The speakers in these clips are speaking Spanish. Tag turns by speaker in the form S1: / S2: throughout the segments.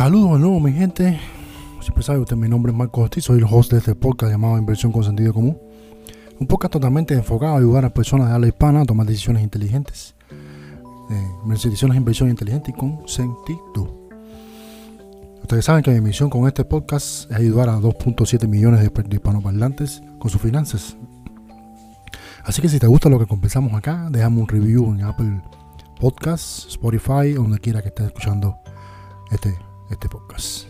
S1: Saludos de nuevo, mi gente. Siempre sabe usted, mi nombre es Marco Ortiz, soy el host de este podcast llamado Inversión con Sentido Común. Un podcast totalmente enfocado a ayudar a personas de habla hispana a tomar decisiones inteligentes. Eh, decisiones de inversión inteligente y con sentido. Ustedes saben que mi misión con este podcast es ayudar a 2.7 millones de hispanoparlantes con sus finanzas. Así que si te gusta lo que conversamos acá, déjame un review en Apple Podcasts, Spotify donde quiera que estés escuchando este, este podcast.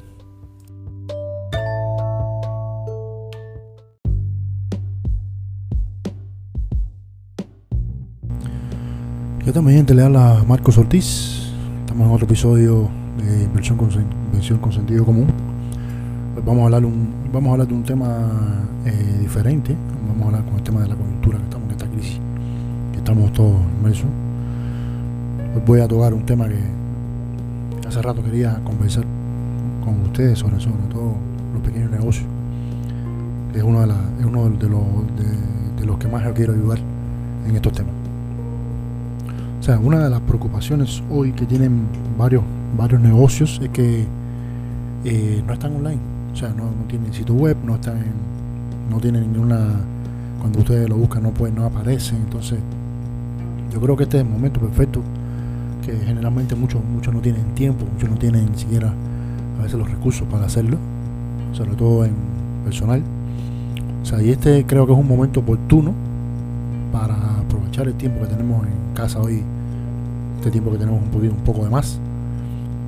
S1: ¿Qué tal mi gente? Le habla Marcos Ortiz. Estamos en otro episodio de inversión con, sentido común. Pues vamos a hablar un, vamos a hablar de un tema eh, diferente. Vamos a hablar con el tema de la coyuntura que estamos en esta crisis, que estamos todos inmersos. Pues voy a tocar un tema que hace rato quería conversar con ustedes sobre, todo los pequeños negocios. Es uno de, la, uno de, los, de, los que más yo quiero ayudar en estos temas. O sea, una de las preocupaciones hoy que tienen varios, varios negocios es que eh, no están online. O sea, no, tienen sitio web, no están no tienen ninguna cuando ustedes lo buscan no puede, no aparece. Entonces, yo creo que este es el momento perfecto que generalmente muchos muchos no tienen tiempo, muchos no tienen ni siquiera a veces los recursos para hacerlo, sobre todo en personal. O sea, y este creo que es un momento oportuno para aprovechar el tiempo que tenemos en casa hoy, este tiempo que tenemos un poquito, un poco de más,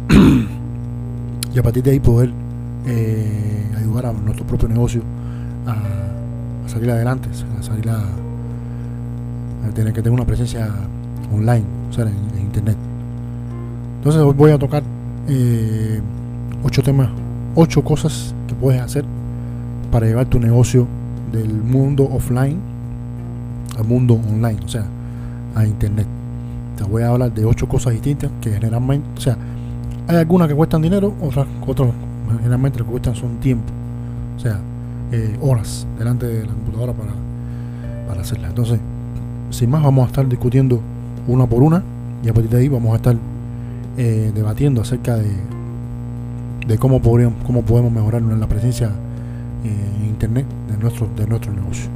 S1: y a partir de ahí poder eh, ayudar a nuestro propio negocio a, salir adelante, a salir a, tener que tener una presencia online, o sea, en, internet. Entonces hoy voy a tocar eh, ocho temas, ocho cosas que puedes hacer para llevar tu negocio del mundo offline al mundo online, o sea, a internet. Te voy a hablar de ocho cosas distintas que generalmente, o sea, hay algunas que cuestan dinero, otras, otras generalmente lo que cuestan son tiempo, o sea, eh, horas delante de la computadora para, para hacerlas. Entonces, sin más, vamos a estar discutiendo una por una y a partir de ahí vamos a estar eh, debatiendo acerca de, de cómo, podríamos, cómo podemos mejorar la presencia eh, en internet de nuestro, de nuestro negocio.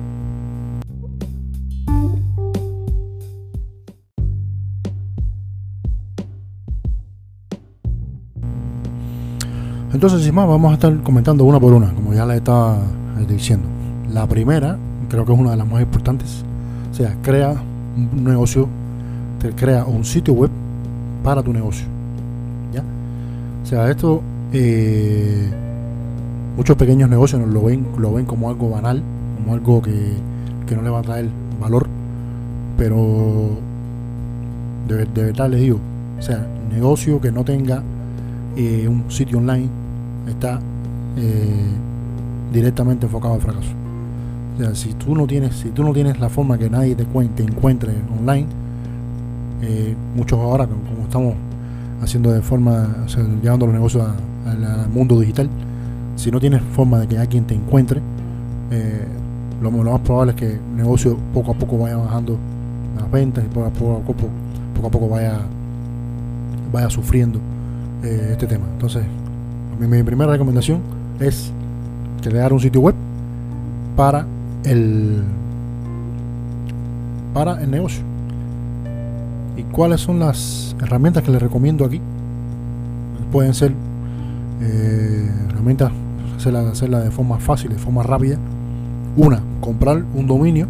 S1: Entonces, sin más, vamos a estar comentando una por una, como ya les estaba diciendo. La primera, creo que es una de las más importantes, o sea, crea un negocio, te crea un sitio web para tu negocio. ¿ya? O sea, esto, eh, muchos pequeños negocios lo ven, lo ven como algo banal, como algo que, no le va a traer valor, pero de, verdad les digo, o sea, negocio que no tenga eh, un sitio online está eh, directamente enfocado al fracaso. O sea, si tú no tienes, si tú no tienes la forma que nadie te, cuente, encuentre online, eh, muchos ahora como estamos haciendo de forma, llevando los negocios al mundo digital, si no tienes forma de que alguien te encuentre, eh, lo, más probable es que el negocio poco a poco vaya bajando las ventas y poco a poco, poco, a poco vaya, vaya sufriendo este tema. Entonces, mi, primera recomendación es crear un sitio web para el para el negocio. ¿Y cuáles son las herramientas que les recomiendo aquí? Pueden ser eh, herramientas, hacerla, hacerla de forma fácil, de forma rápida. Una, comprar un dominio.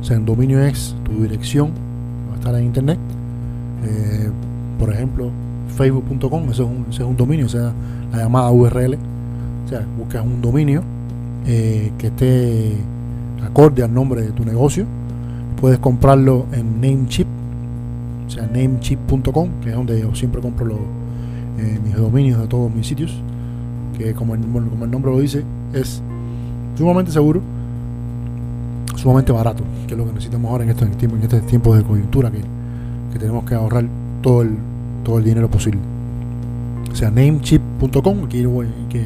S1: O sea, un dominio es tu dirección, va a estar en internet. Eh, por ejemplo, facebook.com, eso, es un, dominio, o sea, la llamada URL. O sea, buscas un dominio eh, que esté acorde al nombre de tu negocio. Puedes comprarlo en Namecheap, o sea, namecheap.com, que es donde yo siempre compro los, eh, mis dominios de todos mis sitios, que como el, nombre lo dice, es sumamente seguro, sumamente barato, que es lo que necesitamos ahora en estos tiempos, en este tiempo de coyuntura, que, que tenemos que ahorrar todo el todo el dinero posible. O sea, namecheap.com, aquí voy, que,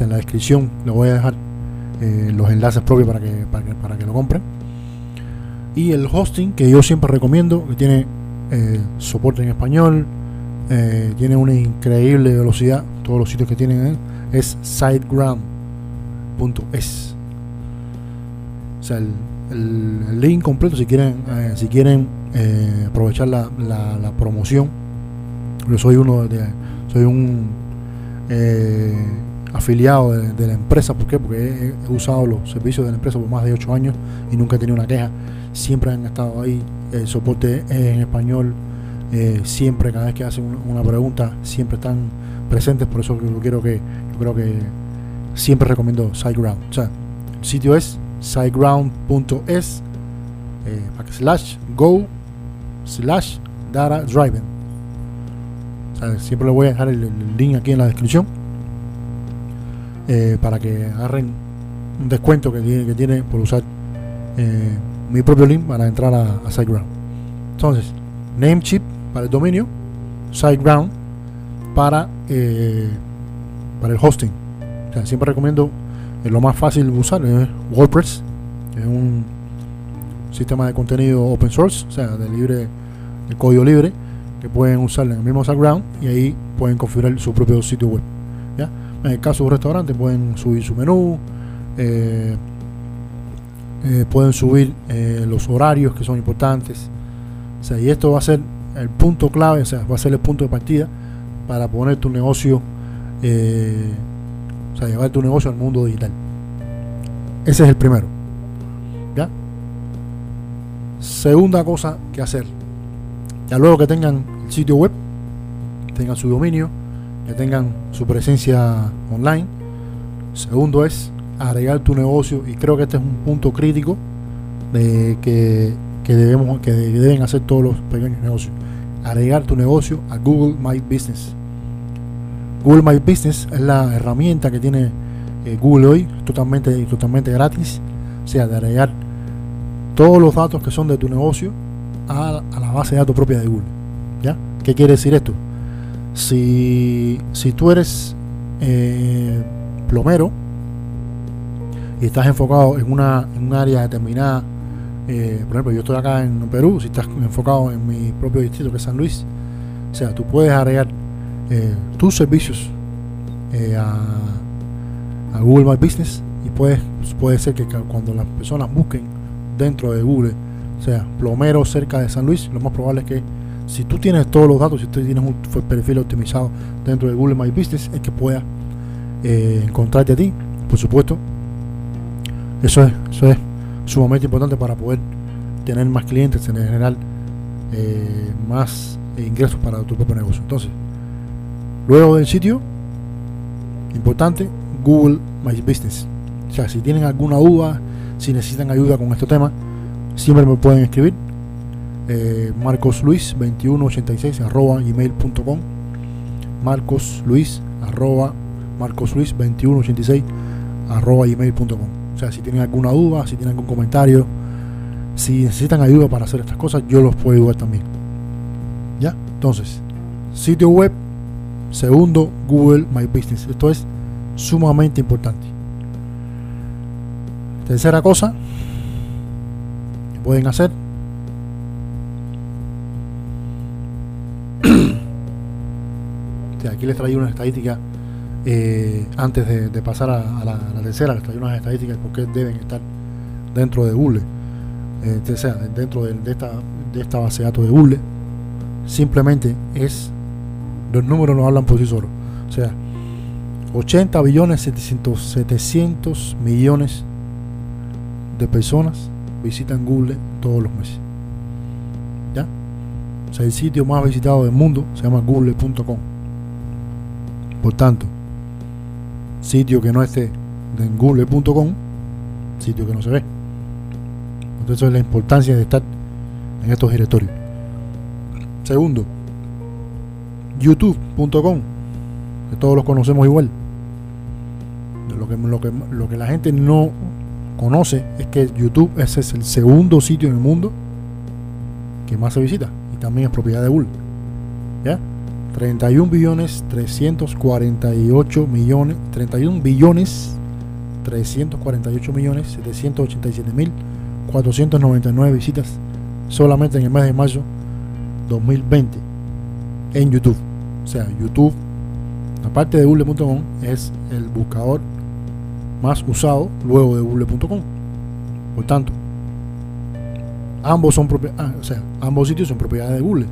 S1: en la descripción le voy a dejar eh, los enlaces propios para que, para que, lo compren. Y el hosting que yo siempre recomiendo, que tiene eh, soporte en español, eh, tiene una increíble velocidad. Todos los sitios que tienen es siteground.es. O sea, el, link completo si quieren, eh, si quieren eh, aprovechar la, promoción. Yo soy uno de, soy un afiliado de, la empresa. ¿Por qué? Porque he, usado los servicios de la empresa por más de 8 años y nunca he tenido una queja. Siempre han estado ahí. El soporte en español eh, siempre, cada vez que hacen una pregunta, siempre están presentes, por eso yo quiero que, yo creo que siempre recomiendo SiteGround. O el sitio es siteground.es eh, slash go slash data driving. Siempre le voy a dejar el, link aquí en la descripción eh, para que agarren un descuento que tiene, que tiene por usar mi propio link para entrar a, a SiteGround. Entonces, Namecheap para el dominio, SiteGround para, eh, para el hosting. siempre recomiendo eh, lo más fácil de usar es WordPress, es un sistema de contenido open source, o sea, de libre, de código libre, que pueden usar en el mismo SiteGround y ahí pueden configurar su propio sitio web. En el caso de un restaurante pueden subir su menú, eh, pueden subir los horarios que son importantes. y esto va a ser el punto clave, o sea, va a ser el punto de partida para poner tu negocio, eh, o sea, llevar tu negocio al mundo digital. Ese es el primero. ¿Ya? Segunda cosa que hacer. Ya luego que tengan el sitio web, tengan su dominio, que tengan su presencia online. Segundo es agregar tu negocio y creo que este es un punto crítico de que, que debemos que deben hacer todos los pequeños negocios agregar tu negocio a Google My Business. Google My Business es la herramienta que tiene eh, Google hoy, totalmente, totalmente gratis. O sea, de agregar todos los datos que son de tu negocio a, la base de datos propia de Google. ¿Ya? ¿Qué quiere decir esto? Si, si tú eres eh, plomero y estás enfocado en una, en un área determinada eh, por ejemplo, yo estoy acá en Perú, si estás enfocado en mi propio distrito que es San Luis, o sea, tú puedes agregar eh, tus servicios eh, a, Google My Business y puedes, puede ser que cuando las personas busquen dentro de Google, o sea, plomero cerca de San Luis, lo más probable es que si tú tienes todos los datos, si tú tienes un perfil optimizado dentro de Google My Business, es que pueda encontrarte a ti, por supuesto. Eso es, eso es sumamente importante para poder tener más clientes, en general eh, más ingresos para tu propio negocio. Entonces, luego del sitio, importante, Google My Business. O sea, si tienen alguna duda, si necesitan ayuda con este tema, siempre me pueden escribir. Eh, marcosluis2186 arroba gmail.com marcosluis arroba marcosluis2186 arroba gmail.com o si tienen alguna duda, si tienen algún comentario, si necesitan ayuda para hacer estas cosas, yo los puedo ayudar también. ¿Ya? Entonces, sitio web, segundo, Google My Business. Esto es sumamente importante. Tercera cosa que pueden hacer. aquí les traigo una estadística eh, antes de, pasar a, la, tercera, les traigo unas estadísticas de por qué deben estar dentro de Google, eh, sea, dentro de, esta, de esta base de datos de Google. Simplemente es, los números no hablan por sí solos. O sea, 80 billones 700, 700 millones de personas visitan Google todos los meses. ¿Ya? O sea, el sitio más visitado del mundo se llama google.com. Por tanto, sitio que no esté en google.com, sitio que no se ve. Entonces es la importancia de estar en estos directorios. Segundo, youtube.com, que todos los conocemos igual. Lo que, lo, que, lo que la gente no conoce es que YouTube ese es el segundo sitio en el mundo que más se visita y también es propiedad de Google. ¿Ya? 31 billones 348 millones 31 billones 348 millones 787 mil 499 visitas solamente en el mes de mayo 2020 en YouTube O sea, YouTube, aparte de google.com, es el buscador más usado luego de google.com. Por tanto, ambos son ah, o sea, ambos sitios son propiedad de Google.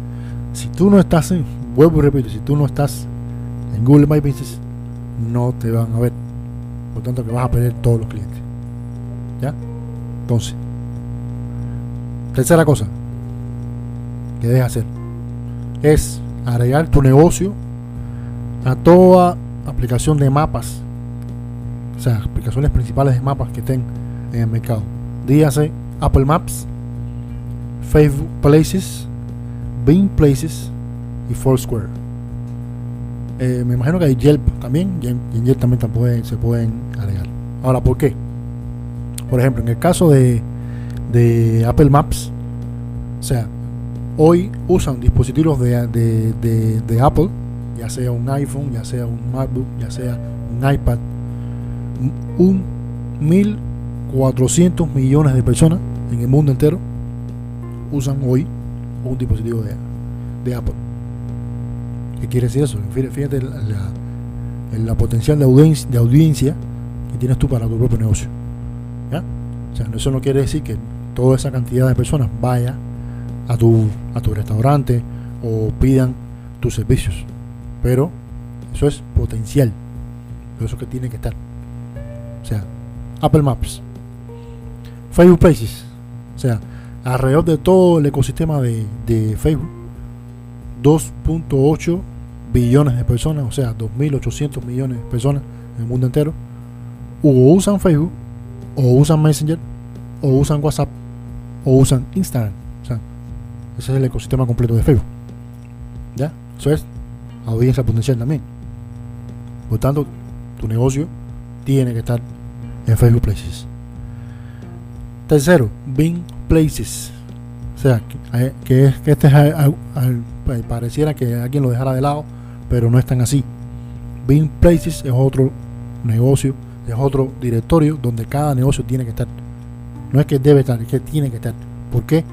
S1: Si tú no estás en, vuelvo y repito, si tú no estás en Google My Business, no te van a ver. Por tanto, que vas a perder todos los clientes. ¿Ya? Entonces, tercera cosa que debes hacer es agregar tu negocio a toda aplicación de mapas, o sea, aplicaciones principales de mapas que estén en el mercado. Dígase Apple Maps, Facebook Places, Bing Places y Foursquare. Eh, me imagino que hay Yelp también, y en Yelp también se pueden agregar. Ahora, ¿por qué? Por ejemplo, en el caso de, de Apple Maps, o sea, hoy usan dispositivos de, de, Apple, ya sea un iPhone, ya sea un MacBook, ya sea un iPad, un 1.400 millones de personas en el mundo entero usan hoy un dispositivo de, de Apple. ¿Qué quiere decir eso? Fíjate la, potencial de audiencia, que tienes tú para tu propio negocio. ¿Ya? O sea, eso no quiere decir que toda esa cantidad de personas vaya a tu, a tu restaurante o pidan tus servicios. Pero eso es potencial. Eso que tiene que estar. O sea, Apple Maps, Facebook Pages, o sea, alrededor de todo el ecosistema de, de Facebook, 2.8 billones de personas, o sea, 2.800 millones de personas en el mundo entero, o usan Facebook, o usan Messenger, o usan WhatsApp, o usan Instagram. O sea, ese es el ecosistema completo de Facebook. ¿Ya? Eso es audiencia potencial también. Por tanto, tu negocio tiene que estar en Facebook Places. Tercero, Bing Places. O sea, que, que este es, pareciera que alguien lo dejara de lado, pero no es tan así. Bing Places es otro negocio, es otro directorio donde cada negocio tiene que estar. No es que debe estar, es que tiene que estar. ¿Por qué?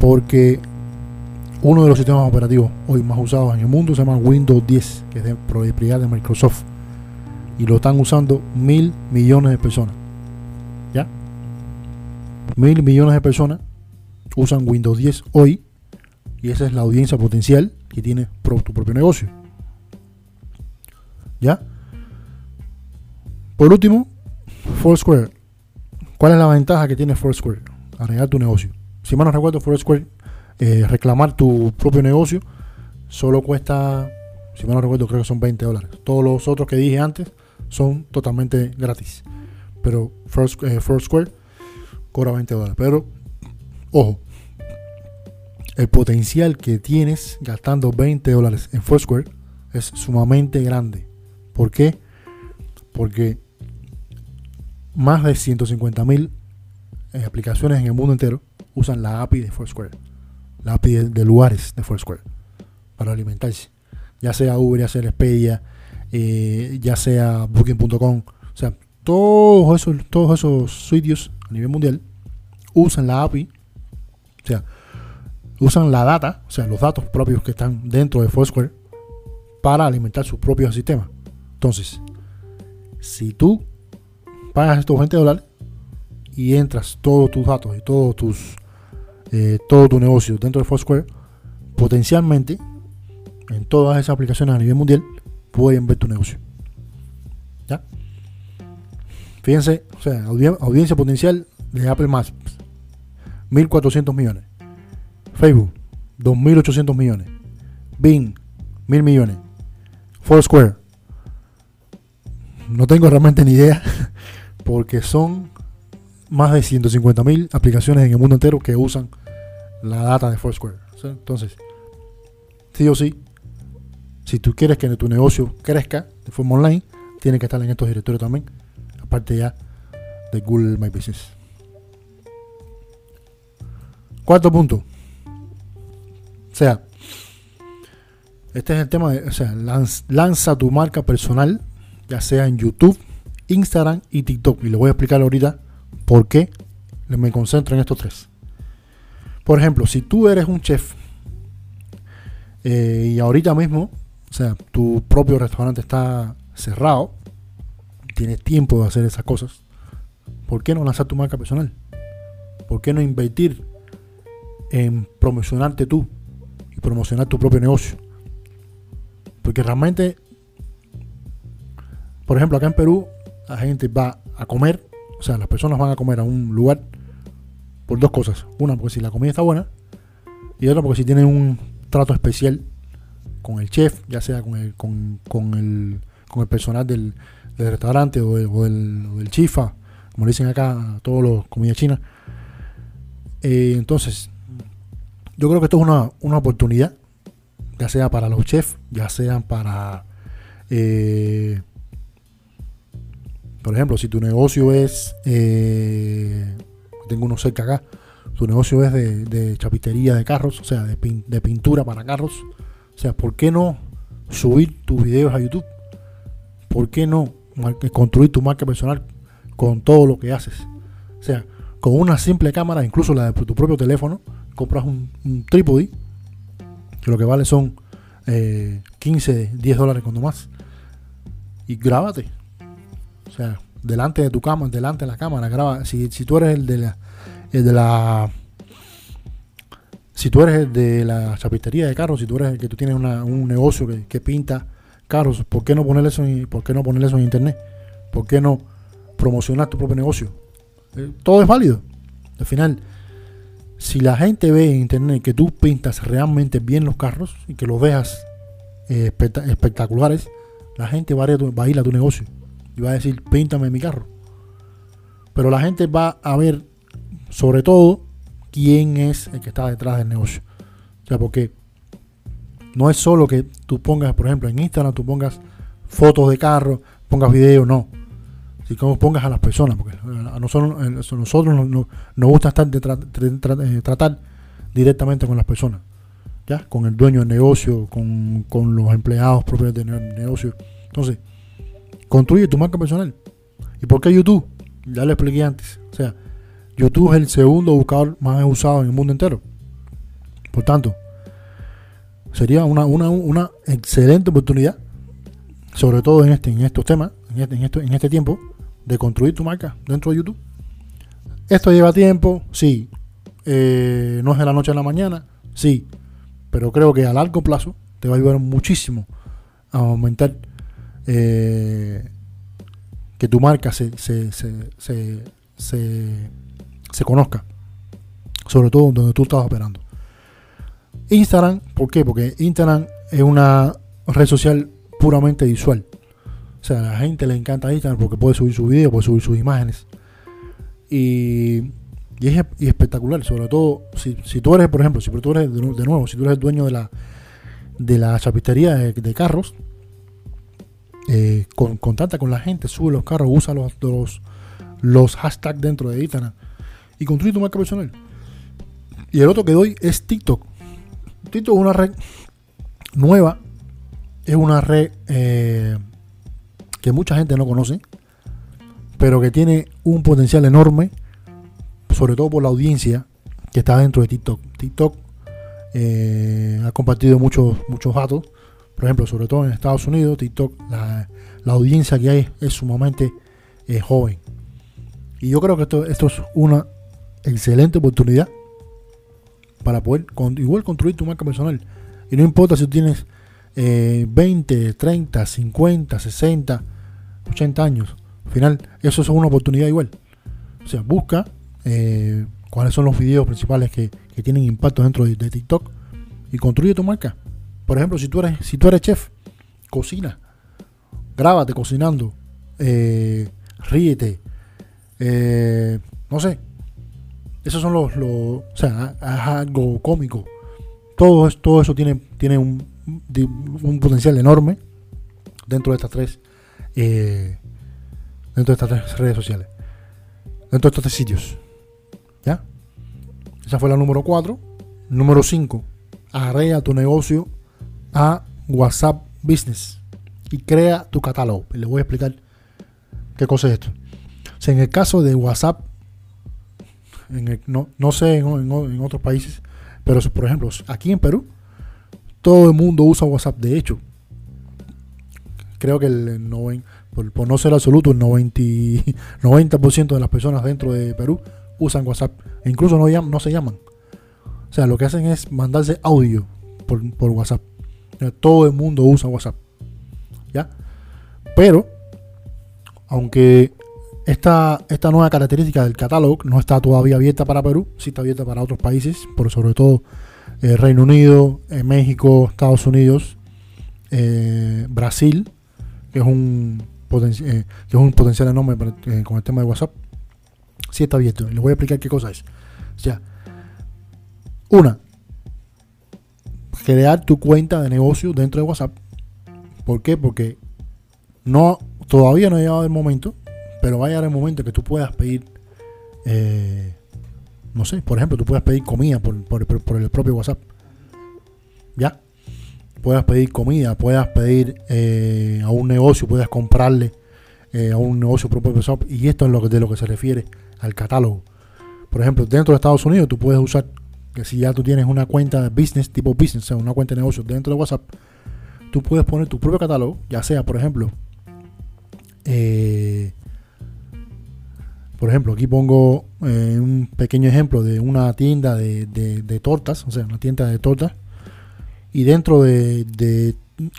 S1: Porque uno de los sistemas operativos hoy más usados en el mundo se llama Windows 10, que es de propiedad de Microsoft. Y lo están usando mil millones de personas. ¿Ya? Mil millones de personas usan Windows 10 hoy. Y esa es la audiencia potencial que tiene tu propio negocio. ¿Ya? Por último, Foursquare. ¿Cuál es la ventaja que tiene Foursquare? Agregar tu negocio. Si mal no recuerdo, Foursquare, eh, reclamar tu propio negocio, solo cuesta, si mal no recuerdo, creo que son 20 dólares. Todos los otros que dije antes son totalmente gratis. Pero eh, Foursquare cobra 20 dólares. Pero, ojo, el potencial que tienes gastando 20 dólares en Foursquare es sumamente grande. ¿Por qué? Porque más de 150 mil eh, aplicaciones en el mundo entero usan la API de Foursquare, la API de, lugares de Foursquare para alimentarse, ya sea Uber, ya sea Expedia, eh, ya sea Booking.com, o sea, todos esos, todos esos sitios a nivel mundial usan la API, o sea, usan la data, o sea, los datos propios que están dentro de Foursquare para alimentar sus propios sistemas. Entonces, si tú pagas estos 20 dólares y entras todos tus datos y todos tus eh, todo tu negocio dentro de Foursquare, potencialmente en todas esas aplicaciones a nivel mundial pueden ver tu negocio. ¿Ya? Fíjense, o sea, audiencia potencial de Apple Maps, 1.400 millones. Facebook, 2.800 millones. Bing, 1.000 millones. Foursquare, no tengo realmente ni idea, porque son más de 150.000 aplicaciones en el mundo entero que usan la data de Foursquare. Entonces, sí o sí, si tú quieres que tu negocio crezca de forma online, tiene que estar en estos directorios también, aparte ya de Google My Business. Cuarto punto. O sea, este es el tema de, o sea, lanza tu marca personal, ya sea en YouTube, Instagram y TikTok. Y le voy a explicar ahorita por qué me concentro en estos tres. Por ejemplo, si tú eres un chef eh, y ahorita mismo o sea, tu propio restaurante está cerrado, tienes tiempo de hacer esas cosas, ¿por qué no lanzar tu marca personal? ¿Por qué no invertir en promocionarte tú y promocionar tu propio negocio? Porque realmente, por ejemplo, acá en Perú, la gente va a comer, o sea, las personas van a comer a un lugar por dos cosas. Una, porque si la comida está buena, y otra, porque si tienen un trato especial con el chef, ya sea con el, con, el, con el personal del, restaurante o, del, chifa, como dicen acá todos los comidas chinas. Eh, entonces, yo creo que esto es una, una oportunidad ya sea para los chefs, ya sean para, eh, por ejemplo, si tu negocio es, eh, tengo uno cerca acá, tu negocio es de, chapitería de carros, o sea, de, de, pintura para carros, o sea, ¿por qué no subir tus videos a YouTube? ¿Por qué no construir tu marca personal con todo lo que haces? O sea, con una simple cámara, incluso la de tu propio teléfono, compras un, un trípode que lo que vale son 15, eh, 10 dólares cuando más. Y grábate. O sea, delante de tu cama, delante de la cámara, graba. Si, si tú eres el de la, el de la si tú eres el de la chapistería de carros, si tú eres el que tú tienes un negocio que, pinta carros, ¿por qué no poner eso en, por qué no poner eso en internet? ¿Por qué no promocionar tu propio negocio? Eh, todo es válido. Al final, si la gente ve en internet que tú pintas realmente bien los carros y que los veas eh, espectaculares, la gente va a, ir a tu negocio y va a decir, píntame mi carro. Pero la gente va a ver, sobre todo, quién es el que está detrás del negocio. O sea, porque no es solo que tú pongas, por ejemplo, en Instagram, tú pongas fotos de carro, pongas videos, no si como pongas a las personas, porque a nosotros, a nosotros nos, gusta estar de eh, tratar directamente con las personas, ¿ya? con el dueño del negocio, con, los empleados propios del negocio. Entonces, construye tu marca personal. ¿Y por qué YouTube? Ya lo expliqué antes. O sea, YouTube es el segundo buscador más usado en el mundo entero. Por tanto, sería una, una, una excelente oportunidad, sobre todo en, este, en estos temas, en este, en, en este tiempo, de construir tu marca dentro de YouTube. Esto lleva tiempo, sí. Eh, no es de la noche a la mañana, sí. Pero creo que a largo plazo te va a ayudar muchísimo a aumentar eh, que tu marca se, se, se, se, conozca. Sobre todo donde tú estás operando. Instagram, ¿por qué? Porque Instagram es una red social puramente visual. O sea, a la gente le encanta Instagram porque puede subir su video, puede subir sus imágenes. Y, y es espectacular, sobre todo si, tú eres, por ejemplo, si tú eres de, nuevo, si tú eres dueño de la, de la chapistería de, carros, eh, con, contacta con la gente, sube los carros, usa los, los, los hashtags dentro de Instagram y construye tu marca personal. Y el otro que doy es TikTok. TikTok es una red nueva, es una red eh, que mucha gente no conoce, pero que tiene un potencial enorme, sobre todo por la audiencia que está dentro de TikTok. TikTok eh, ha compartido muchos, muchos datos, por ejemplo, sobre todo en Estados Unidos, TikTok, la, audiencia que hay es sumamente eh, joven. Y yo creo que esto, esto es una excelente oportunidad para poder igual construir tu marca personal. Y no importa si tú tienes 20, 30, 50, 60, 80 años. Al final, eso es una oportunidad igual. O sea, busca eh, cuáles son los videos principales que, tienen impacto dentro de, TikTok y construye tu marca. Por ejemplo, si tú eres, si tú eres chef, cocina, grábate cocinando, eh, ríete, eh, no sé. Esos son los, o sea, algo cómico. Todo, todo eso tiene, tiene un, un potencial enorme dentro de estas tres eh, dentro de estas redes sociales, dentro de estos tres sitios. ¿Ya? Esa fue la número 4. Número 5. Agrega tu negocio a WhatsApp Business y crea tu catálogo. Les voy a explicar qué cosa es esto. en el caso de WhatsApp, no, no, sé en, otros países, pero por ejemplo, aquí en Perú, todo el mundo usa WhatsApp. De hecho, creo que el 90, por, no ser absoluto, el 90, 90% de las personas dentro de Perú usan WhatsApp. E incluso no, se llaman. O sea, lo que hacen es mandarse audio por, por WhatsApp. todo el mundo usa WhatsApp. ¿Ya? Pero, aunque esta, esta nueva característica del catálogo no está todavía abierta para Perú, sí está abierta para otros países, por sobre todo eh, Reino Unido, eh, México, Estados Unidos, eh, Brasil, que es un, que es un potencial enorme con el tema de WhatsApp, sí está abierto. Y les voy a explicar qué cosa es. O sea, una, crear tu cuenta de negocio dentro de WhatsApp. ¿Por qué? Porque no, todavía no ha llegado el momento, pero va a llegar el momento que tú puedas pedir no sé, por ejemplo, tú puedes pedir comida por, el propio WhatsApp. ¿Ya? Puedas pedir comida, puedas pedir eh, a un negocio, puedas comprarle eh, a un negocio propio WhatsApp. Y esto es de lo que se refiere al catálogo. Por ejemplo, dentro de Estados Unidos tú puedes usar, que si ya tú tienes una cuenta de business, tipo business, o sea, una cuenta de negocio dentro de WhatsApp, tú puedes poner tu propio catálogo, ya sea, por ejemplo, eh, por ejemplo, aquí pongo un pequeño ejemplo de una tienda de, tortas, o sea, una tienda de tortas, y dentro de,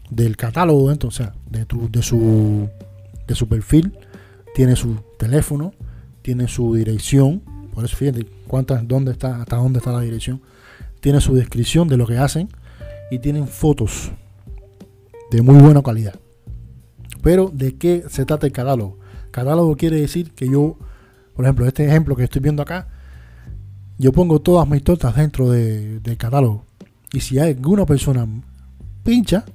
S1: del catálogo, dentro, o sea, de, tu, de, su, de su perfil, tiene su teléfono, tiene su dirección, por eso fíjate cuántas, dónde está, hasta dónde está la dirección, tiene su descripción de lo que hacen y tienen fotos de muy buena calidad. Pero, ¿de qué se trata el catálogo? Catálogo quiere decir que yo por ejemplo, este ejemplo que estoy viendo acá, yo pongo todas mis tortas dentro del catálogo. Y si alguna persona pincha,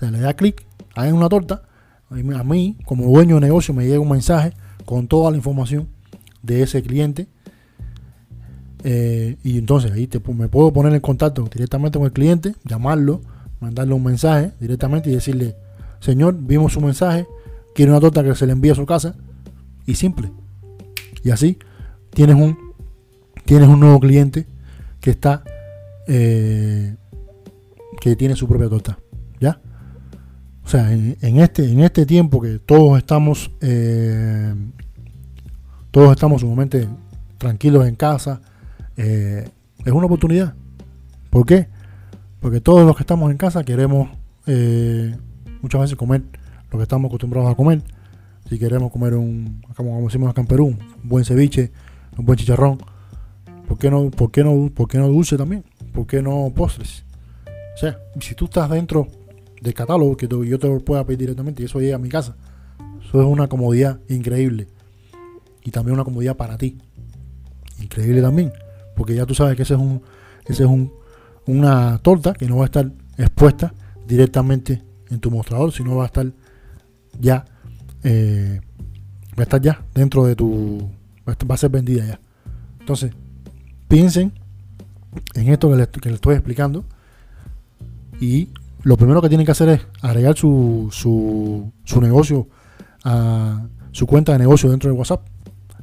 S1: se le da clic, hay una torta, a mí, como dueño de negocio, me llega un mensaje con toda la información de ese cliente. Eh, y entonces ahí me puedo poner en contacto directamente con el cliente, llamarlo, mandarle un mensaje directamente y decirle, señor, vimos su mensaje, quiere una torta que se le envíe a su casa. Y simple. Y así tienes un, tienes un nuevo cliente que está eh, que tiene su propia torta. ¿Ya? O sea, en, este, en este tiempo que todos estamos eh, todos estamos sumamente tranquilos en casa, eh, es una oportunidad. ¿Por qué? Porque todos los que estamos en casa queremos muchas veces comer lo que estamos acostumbrados a comer si queremos comer un, como decimos acá en Perú, un buen ceviche, un buen chicharrón, ¿por qué no, por qué no, por qué no dulce también? ¿Por qué no postres? O sea, si tú estás dentro del catálogo que yo te lo pueda pedir directamente y eso llega a mi casa, eso es una comodidad increíble. Y también una comodidad para ti. Increíble también. Porque ya tú sabes que ese es un, ese es un, una torta que no va a estar expuesta directamente en tu mostrador, sino va a estar ya eh, va a estar ya dentro de tu. Va a ser vendida ya. Entonces, piensen en esto que les, estoy explicando. Y lo primero que tienen que hacer es agregar su, su, su negocio a su cuenta de negocio dentro de WhatsApp.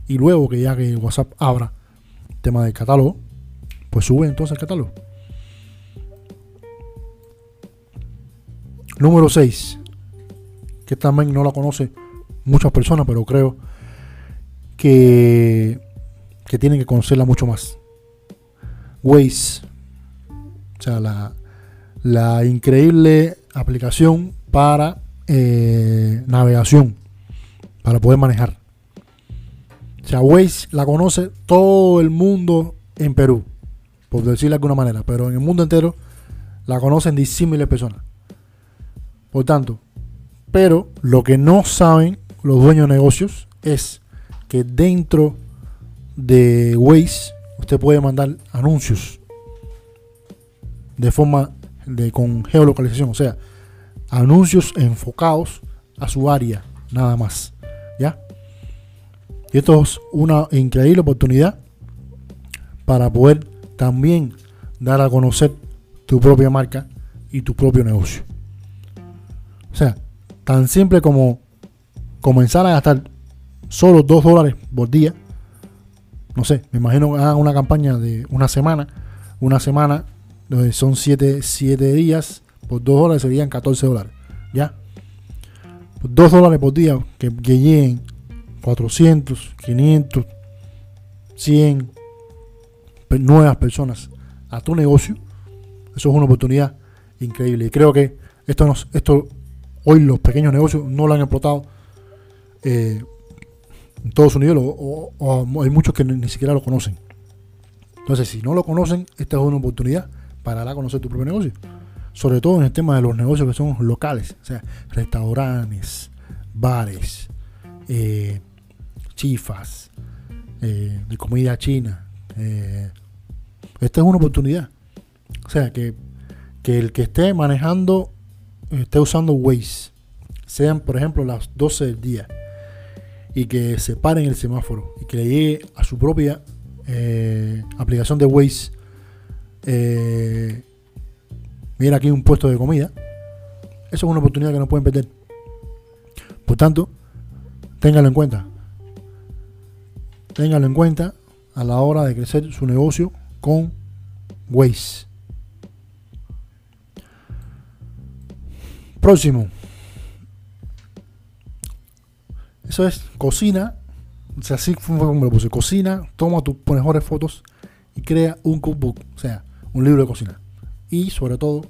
S1: Y luego que ya que WhatsApp abra tema del catálogo, pues sube entonces el catálogo. Número 6, que también no la conoce muchas personas, pero creo que, que tienen que conocerla mucho más. Waze, o sea, la, la increíble aplicación para eh, navegación, para poder manejar. O sea, Waze la conoce todo el mundo en Perú, por decirlo de alguna manera, pero en el mundo entero la conocen disímiles personas. Por tanto, pero lo que no saben los dueños de negocios es que dentro de Waze usted puede mandar anuncios de forma de con geolocalización, o sea, anuncios enfocados a su área, nada más. ¿Ya? Y esto es una increíble oportunidad para poder también dar a conocer tu propia marca y tu propio negocio. O sea, tan simple como comenzar a gastar solo 2 dólares por día, no sé, me imagino que hagan una campaña de una semana, una semana, son 7 días, por 2 dólares serían 14 dólares, ¿ya? 2 dólares por día que, que lleguen 400, 500, 100 nuevas personas a tu negocio, eso es una oportunidad increíble. Y creo que esto, nos, esto hoy los pequeños negocios no lo han explotado eh, en todo su nivel, o, hay muchos que ni, siquiera lo conocen. Entonces, si no lo conocen, esta es una oportunidad para dar a conocer tu propio negocio. Sobre todo en el tema de los negocios que son locales, o sea, restaurantes, bares, eh, chifas, eh, de comida china. esta es una oportunidad. O sea, que, que el que esté manejando, esté usando Waze, sean por ejemplo las 12 del día, y que se pare el semáforo y que le llegue a su propia eh, aplicación de Waze. Eh, aquí un puesto de comida. Eso es una oportunidad que no pueden perder. Por tanto, ténganlo en cuenta. Ténganlo en cuenta a la hora de crecer su negocio con Waze. Próximo. Eso es cocina. O sea, así fue como lo puse. Cocina, toma tus mejores fotos y crea un cookbook. O sea, un libro de cocina. Y sobre todo,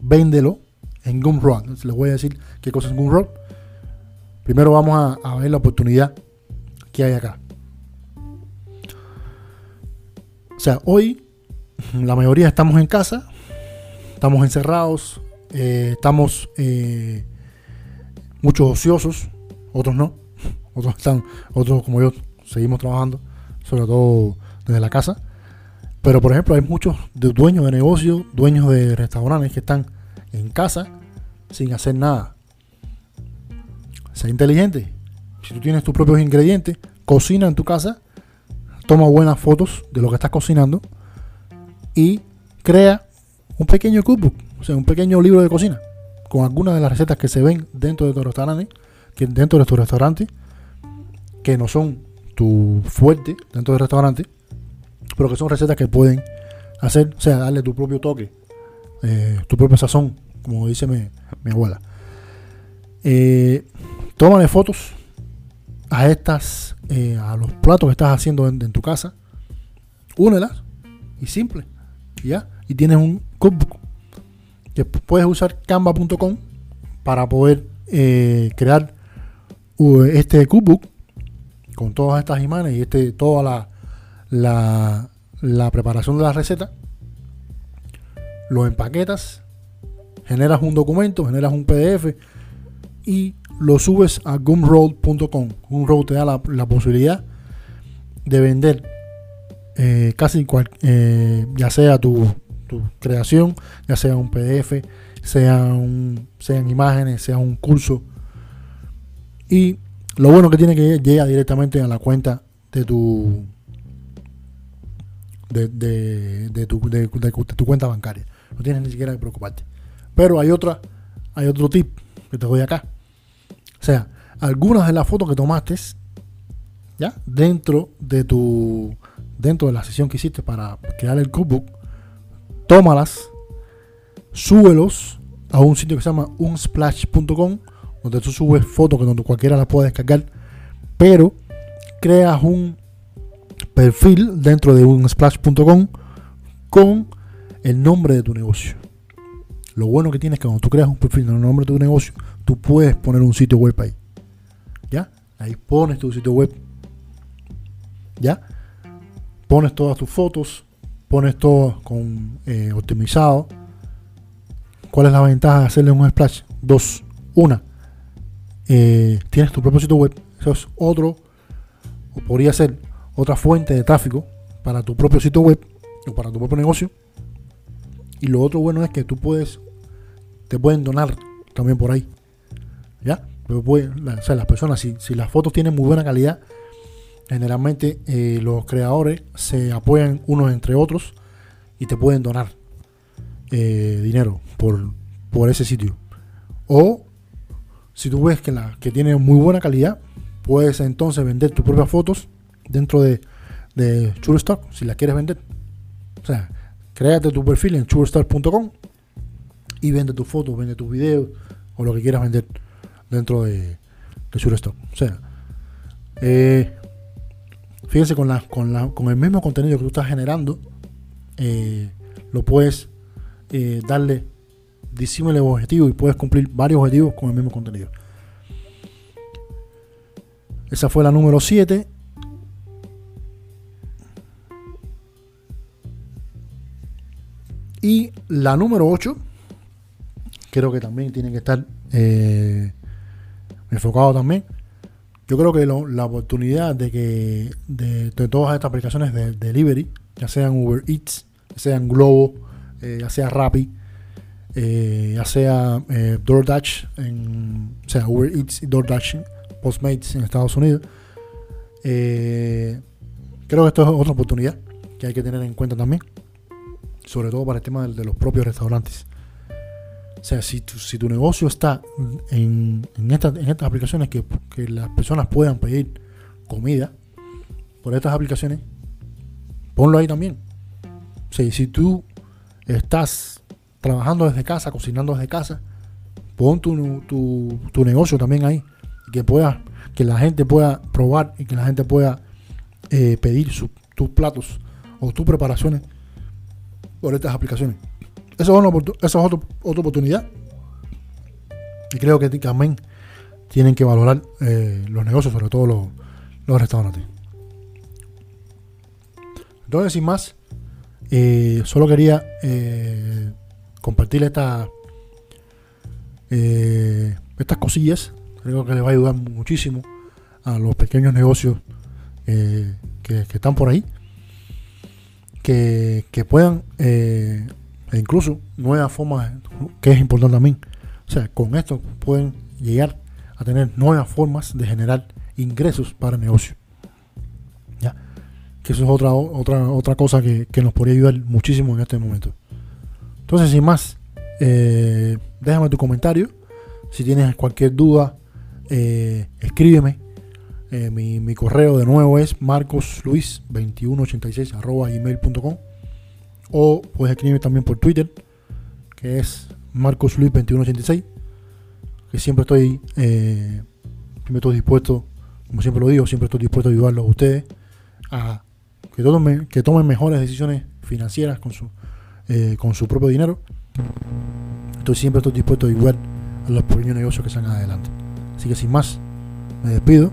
S1: véndelo en Gumroad. Les voy a decir qué cosa es Gumroad. Primero vamos a, ver la oportunidad que hay acá. O sea, hoy la mayoría estamos en casa, estamos encerrados, eh, estamos eh, muchos ociosos, otros no otros están, otros como yo, seguimos trabajando, sobre todo desde la casa. Pero por ejemplo, hay muchos dueños de negocios, dueños de restaurantes que están en casa sin hacer nada. Sea inteligente. Si tú tienes tus propios ingredientes, cocina en tu casa, toma buenas fotos de lo que estás cocinando y crea un pequeño cookbook, o sea, un pequeño libro de cocina con algunas de las recetas que se ven dentro de tu restaurante, que dentro de tu restaurante que no son tu fuerte dentro del restaurante, pero que son recetas que pueden hacer, o sea, darle tu propio toque, eh, tu propio sazón, como dice mi, abuela. Eh, tómale fotos a estas, eh, a los platos que estás haciendo en, tu casa, únelas y simple, ya, y tienes un cookbook que puedes usar canva.com para poder crear este cookbook con todas estas imágenes y este, toda la, la, preparación de la receta, lo empaquetas, generas un documento, generas un PDF y lo subes a gumroad.com. Gumroad te da la, posibilidad de vender eh, casi cual, eh, ya sea tu, tu, creación, ya sea un PDF, sea un, sean imágenes, sea un curso. Y lo bueno que tiene que llega directamente a la cuenta de tu de, de, tu, de, tu cuenta bancaria. No tienes ni siquiera que preocuparte. Pero hay otra, hay otro tip que te doy acá. O sea, algunas de las fotos que tomaste, ya, dentro de tu, dentro de la sesión que hiciste para crear el cookbook, tómalas, súbelos a un sitio que se llama unsplash.com donde tú subes fotos que donde cualquiera las puede descargar, pero creas un perfil dentro de un splash.com con el nombre de tu negocio. Lo bueno que tienes es que cuando tú creas un perfil con el nombre de tu negocio, tú puedes poner un sitio web ahí. ¿Ya? Ahí pones tu sitio web. ¿Ya? Pones todas tus fotos, pones todo con eh, optimizado. ¿Cuál es la ventaja de hacerle un splash? Dos. Una, eh, tienes tu propio sitio web. Eso es otro, o podría ser otra fuente de tráfico para tu propio sitio web o para tu propio negocio. Y lo otro bueno es que tú puedes, te pueden donar también por ahí. ¿Ya? Pero o sea, las personas, si, si, las fotos tienen muy buena calidad, generalmente eh, los creadores se apoyan unos entre otros y te pueden donar eh, dinero por, por ese sitio. O si tú ves que, la, que tiene muy buena calidad, puedes entonces vender tus propias fotos dentro de, de si la quieres vender. O sea, créate tu perfil en churestock.com y vende tus fotos, vende tus videos o lo que quieras vender dentro de, de. O sea, eh, fíjense con, la, con, la, con el mismo contenido que tú estás generando, eh, lo puedes eh, darle disímiles objetivos y puedes cumplir varios objetivos con el mismo contenido. Esa fue la número 7. Y la número 8, creo que también tiene que estar eh, enfocado también. Yo creo que la oportunidad de que de, todas estas aplicaciones de, delivery, ya sean Uber Eats, ya sean Globo, eh, ya sea Rappi, eh, ya sea DoorDash, en, o sea, Uber Eats y DoorDash, Postmates en Estados Unidos, creo que esto es otra oportunidad que hay que tener en cuenta también sobre todo para el tema de, los propios restaurantes. O sea, si tu, si tu negocio está en, en, estas aplicaciones que, las personas puedan pedir comida por estas aplicaciones, ponlo ahí también. O si tú estás trabajando desde casa, cocinando desde casa, pon tu, tu, negocio también ahí. Que pueda, que la gente pueda probar y que la gente pueda eh, pedir tus platos o tus preparaciones por estas aplicaciones. Esa es, una, esa otra, oportunidad. Y creo que también tienen que valorar eh, los negocios, sobre todo los, restaurantes. Entonces, sin más, eh, solo quería eh, compartir esta, estas cosillas. Creo que les va a ayudar muchísimo a los pequeños negocios que están por ahí que, puedan, eh, e incluso nuevas formas, que es importante también. O sea, con esto pueden llegar a tener nuevas formas de generar ingresos para el negocio. ¿Ya? Que eso es otra, otra, otra cosa que, nos podría ayudar muchísimo en este momento. Entonces, sin más, eh, déjame tu comentario. Si tienes cualquier duda, eh, escríbeme eh, mi, correo de nuevo es marcosluis2186 gmail.com o puedes escribirme también por Twitter que es marcosluis2186 que siempre estoy eh, siempre estoy dispuesto como siempre lo digo siempre estoy dispuesto a ayudarlos a ustedes a que tomen, que tomen mejores decisiones financieras con su eh, con su propio dinero. Entonces siempre estoy dispuesto a ayudar a los pequeños negocios que salgan adelante. Así que sin más me despido